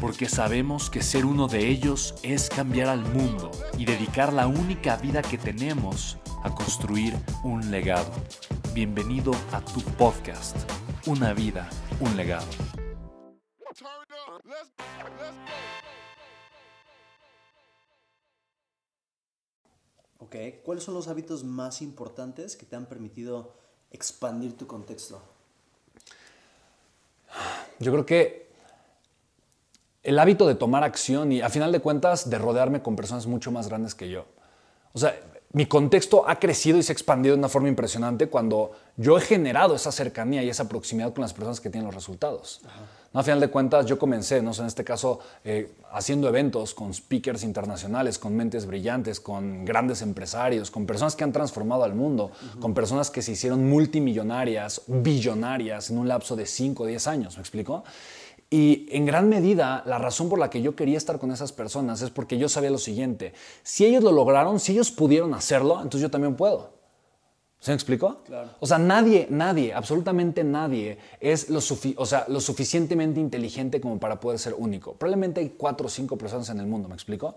porque sabemos que ser uno de ellos es cambiar al mundo y dedicar la única vida que tenemos a construir un legado. Bienvenido a tu podcast, Una vida, un legado. Ok, ¿cuáles son los hábitos más importantes que te han permitido expandir tu contexto? Yo creo que el hábito de tomar acción y a final de cuentas de rodearme con personas mucho más grandes que yo. O sea, mi contexto ha crecido y se ha expandido de una forma impresionante cuando yo he generado esa cercanía y esa proximidad con las personas que tienen los resultados. ¿No? A final de cuentas, yo comencé, ¿no? en este caso, eh, haciendo eventos con speakers internacionales, con mentes brillantes, con grandes empresarios, con personas que han transformado al mundo, con personas que se hicieron multimillonarias, billonarias en un lapso de 5 o 10 años, ¿me explico? Y en gran medida, la razón por la que yo quería estar con esas personas es porque yo sabía lo siguiente. Si ellos lo lograron, si ellos pudieron hacerlo, entonces yo también puedo. ¿Se me explicó? Claro. O sea, nadie, nadie, absolutamente nadie es lo, o sea, lo suficientemente inteligente como para poder ser único. Probablemente hay cuatro o cinco personas en el mundo, ¿me explico?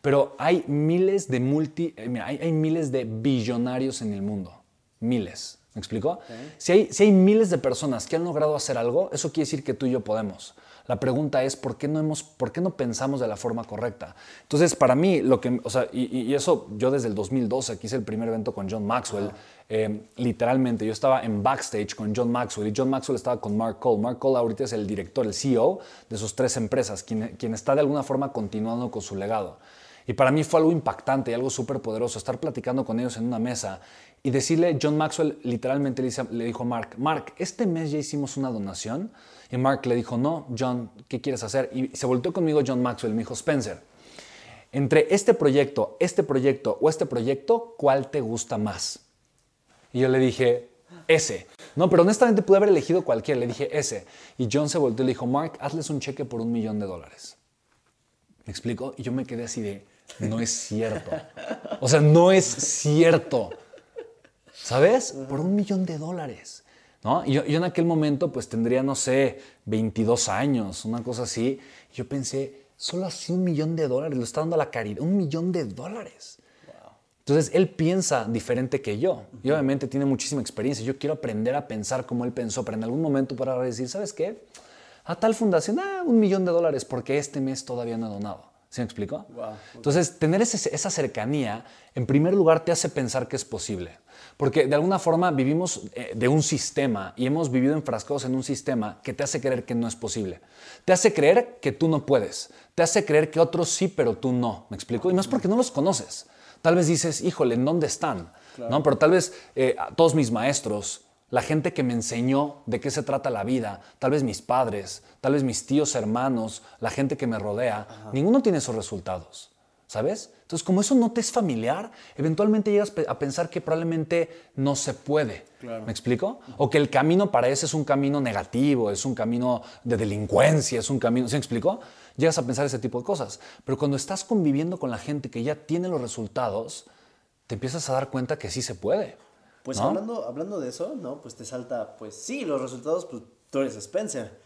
Pero hay miles de multi, eh, hay, hay miles de billonarios en el mundo. Miles. ¿Me explico? Si, hay, si hay miles de personas que han logrado hacer algo, eso quiere decir que tú y yo podemos. La pregunta es, ¿por qué no, hemos, por qué no pensamos de la forma correcta? Entonces, para mí, lo que, o sea, y, eso yo desde el 2012, que hice el primer evento con John Maxwell, eh, literalmente, yo estaba en backstage con John Maxwell y John Maxwell estaba con Mark Cole. Mark Cole ahorita es el director, el CEO de sus tres empresas, quien, quien está de alguna forma continuando con su legado. Y para mí fue algo impactante y algo súper poderoso estar platicando con ellos en una mesa y decirle, John Maxwell literalmente le, dijo a Mark, Mark, este mes ya hicimos una donación. Y Mark le dijo, no, John, ¿qué quieres hacer? Y se volteó conmigo John Maxwell me dijo, Spencer, entre este proyecto, este proyecto o este proyecto, ¿cuál te gusta más? Y yo le dije, ese. No, pero honestamente pude haber elegido cualquiera. Le dije, ese. Y John se volteó y le dijo, Mark, hazles un cheque por un millón de dólares. ¿Me explico? Y yo me quedé así de, no es cierto. O sea, no es cierto. ¿Sabes? Por un millón de dólares. ¿no? Y yo, en aquel momento pues tendría, no sé, 22 años, una cosa así. Yo pensé, solo así un millón de dólares, lo está dando a la caridad, un millón de dólares. Entonces él piensa diferente que yo y obviamente tiene muchísima experiencia. Yo quiero aprender a pensar como él pensó, pero en algún momento para decir, ¿sabes qué? A tal fundación, ah, un millón de dólares porque este mes todavía no ha donado. ¿Sí me explico? Entonces, tener esa cercanía, en primer lugar, te hace pensar que es posible. Porque de alguna forma vivimos eh, de un sistema y hemos vivido enfrascados en un sistema que te hace creer que no es posible. Te hace creer que tú no puedes. Te hace creer que otros sí, pero tú no. ¿Me explico? Y no es porque no los conoces. Tal vez dices, híjole, ¿en dónde están? ¿No? Pero tal vez eh, todos mis maestros, la gente que me enseñó de qué se trata la vida, tal vez mis padres, tal vez mis tíos, hermanos, la gente que me rodea, ninguno tiene esos resultados. ¿Sabes? Entonces, como eso no te es familiar, eventualmente llegas a pensar que probablemente no se puede. ¿Me explico? O que el camino para ese es un camino negativo, es un camino de delincuencia, es un camino. ¿Se me explico? Llegas a pensar ese tipo de cosas. Pero cuando estás conviviendo con la gente que ya tiene los resultados, te empiezas a dar cuenta que sí se puede. Pues hablando, hablando de eso, ¿no? Pues te salta, pues sí, los resultados, pues tú eres Spencer.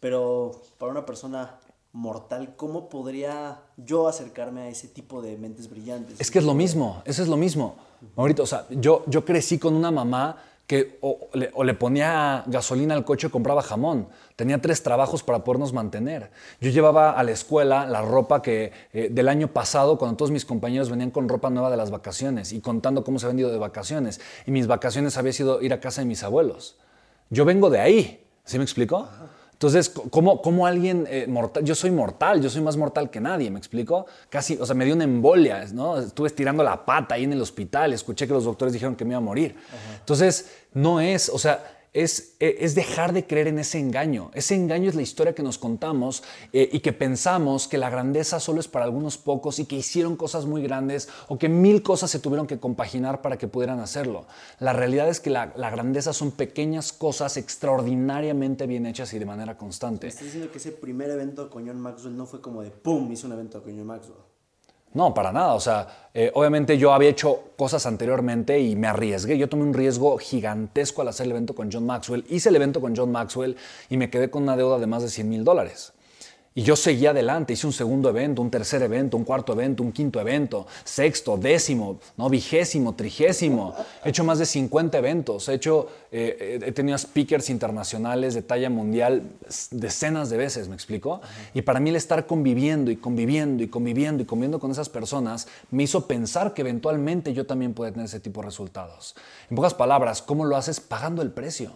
Pero para una persona mortal, ¿cómo podría yo acercarme a ese tipo de mentes brillantes? Es que es lo mismo, eso es lo mismo. Ahorita, o sea, yo, yo crecí con una mamá que o le, ponía gasolina al coche y compraba jamón. Tenía tres trabajos para podernos mantener. Yo llevaba a la escuela la ropa que eh, del año pasado, cuando todos mis compañeros venían con ropa nueva de las vacaciones y contando cómo se habían ido de vacaciones. Y mis vacaciones había sido ir a casa de mis abuelos. Yo vengo de ahí. ¿Sí me explico? Entonces, ¿cómo, cómo alguien eh, mortal? Yo soy mortal, yo soy más mortal que nadie, ¿me explico? Casi, o sea, me dio una embolia, ¿no? Estuve estirando la pata ahí en el hospital, escuché que los doctores dijeron que me iba a morir. Entonces, no es, o sea, es, e, es, dejar de creer en ese engaño. Ese engaño es la historia que nos contamos eh, y que pensamos que la grandeza solo es para algunos pocos y que hicieron cosas muy grandes o que mil cosas se tuvieron que compaginar para que pudieran hacerlo. La realidad es que la, la grandeza son pequeñas cosas extraordinariamente bien hechas y de manera constante. estás diciendo que ese primer evento con John Maxwell no fue como de ¡pum! hizo un evento con John Maxwell. No, para nada. O sea, eh, obviamente yo había hecho cosas anteriormente y me arriesgué. Yo tomé un riesgo gigantesco al hacer el evento con John Maxwell. Hice el evento con John Maxwell y me quedé con una deuda de más de 100 mil dólares. Y yo seguí adelante, hice un segundo evento, un tercer evento, un cuarto evento, un quinto evento, sexto, décimo, no vigésimo, trigésimo. He hecho más de 50 eventos, he hecho, eh, he tenido speakers internacionales de talla mundial decenas de veces, ¿me explico? Y para mí el estar conviviendo y conviviendo y conviviendo y conviviendo con esas personas me hizo pensar que eventualmente yo también pueda tener ese tipo de resultados. En pocas palabras, ¿cómo lo haces? Pagando el precio.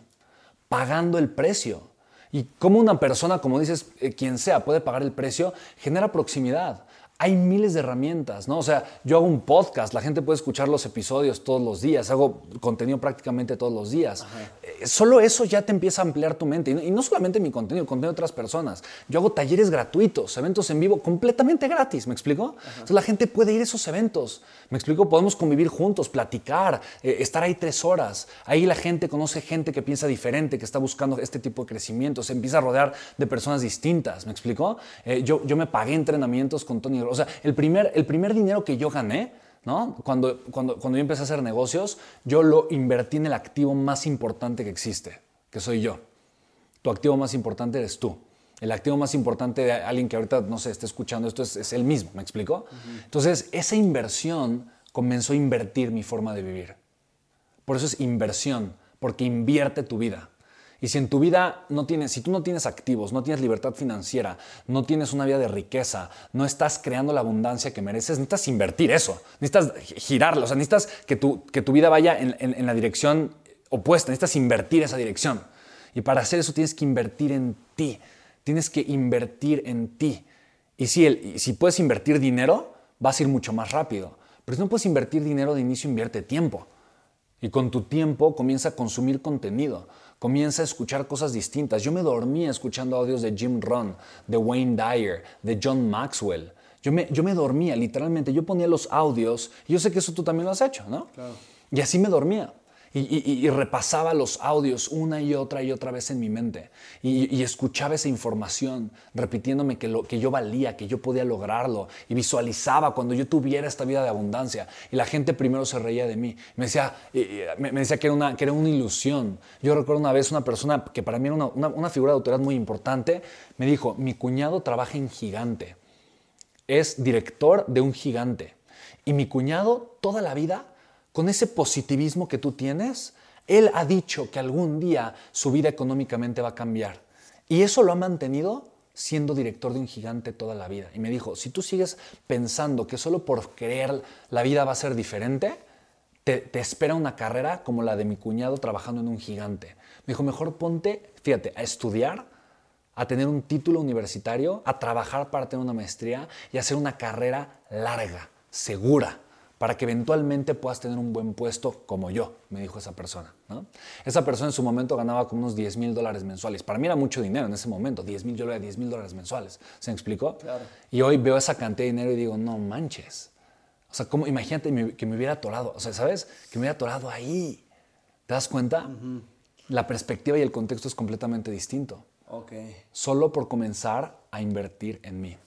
Pagando el precio. Y cómo una persona, como dices, eh, quien sea, puede pagar el precio, genera proximidad. Hay miles de herramientas, ¿no? O sea, yo hago un podcast, la gente puede escuchar los episodios todos los días, hago contenido prácticamente todos los días. Eh, solo eso ya te empieza a ampliar tu mente. Y no, solamente mi contenido, el contenido de otras personas. Yo hago talleres gratuitos, eventos en vivo completamente gratis, ¿me explico? Entonces la gente puede ir a esos eventos, ¿me explico? Podemos convivir juntos, platicar, eh, estar ahí tres horas. Ahí la gente conoce gente que piensa diferente, que está buscando este tipo de crecimiento, se empieza a rodear de personas distintas, ¿me explico? Eh, yo, yo me pagué entrenamientos con Tony. O sea, el primer, el primer dinero que yo gané, ¿no? Cuando, cuando, cuando yo empecé a hacer negocios, yo lo invertí en el activo más importante que existe, que soy yo. Tu activo más importante eres tú. El activo más importante de alguien que ahorita, no sé, esté escuchando esto es, es él mismo, ¿me explico? Entonces, esa inversión comenzó a invertir mi forma de vivir. Por eso es inversión, porque invierte tu vida. Y si en tu vida no tienes, si tú no tienes activos, no tienes libertad financiera, no tienes una vida de riqueza, no estás creando la abundancia que mereces, necesitas invertir eso, necesitas girarlo, o sea, necesitas que tu, que tu vida vaya en, la dirección opuesta, necesitas invertir esa dirección. Y para hacer eso tienes que invertir en ti, tienes que invertir en ti. Y si, el, si puedes invertir dinero, vas a ir mucho más rápido. Pero si no puedes invertir dinero de inicio, invierte tiempo. Y con tu tiempo comienza a consumir contenido comienza a escuchar cosas distintas. Yo me dormía escuchando audios de Jim Rohn, de Wayne Dyer, de John Maxwell. Yo me, yo me dormía, literalmente. Yo ponía los audios. Yo sé que eso tú también lo has hecho, ¿no? Claro. Y así me dormía y, repasaba los audios una y otra y otra vez en mi mente. Y, escuchaba esa información repitiéndome que, lo, que yo valía, que yo podía lograrlo. Y visualizaba cuando yo tuviera esta vida de abundancia. Y la gente primero se reía de mí, me decía, me, decía que, era una, que era una ilusión. Yo recuerdo una vez una persona que para mí era una, una figura de autoridad muy importante, me dijo, mi cuñado trabaja en gigante, es director de un gigante. Y mi cuñado toda la vida con ese positivismo que tú tienes, él ha dicho que algún día su vida económicamente va a cambiar. Y eso lo ha mantenido siendo director de un gigante toda la vida. Y me dijo, si tú sigues pensando que solo por creer la vida va a ser diferente, te, te, espera una carrera como la de mi cuñado trabajando en un gigante. Me dijo, mejor ponte, fíjate, a estudiar, a tener un título universitario, a trabajar para tener una maestría y hacer una carrera larga, segura para que eventualmente puedas tener un buen puesto como yo, me dijo esa persona. Esa persona en su momento ganaba como unos 10 mil dólares mensuales. Para mí era mucho dinero en ese momento, 10 mil, yo le 10 mil dólares mensuales. ¿Se me explicó? Y hoy veo esa cantidad de dinero y digo, no manches. O sea, ¿cómo? imagínate que me hubiera atorado, o sea, ¿sabes? Que me hubiera atorado ahí. ¿Te das cuenta? La perspectiva y el contexto es completamente distinto. Ok. Solo por comenzar a invertir en mí.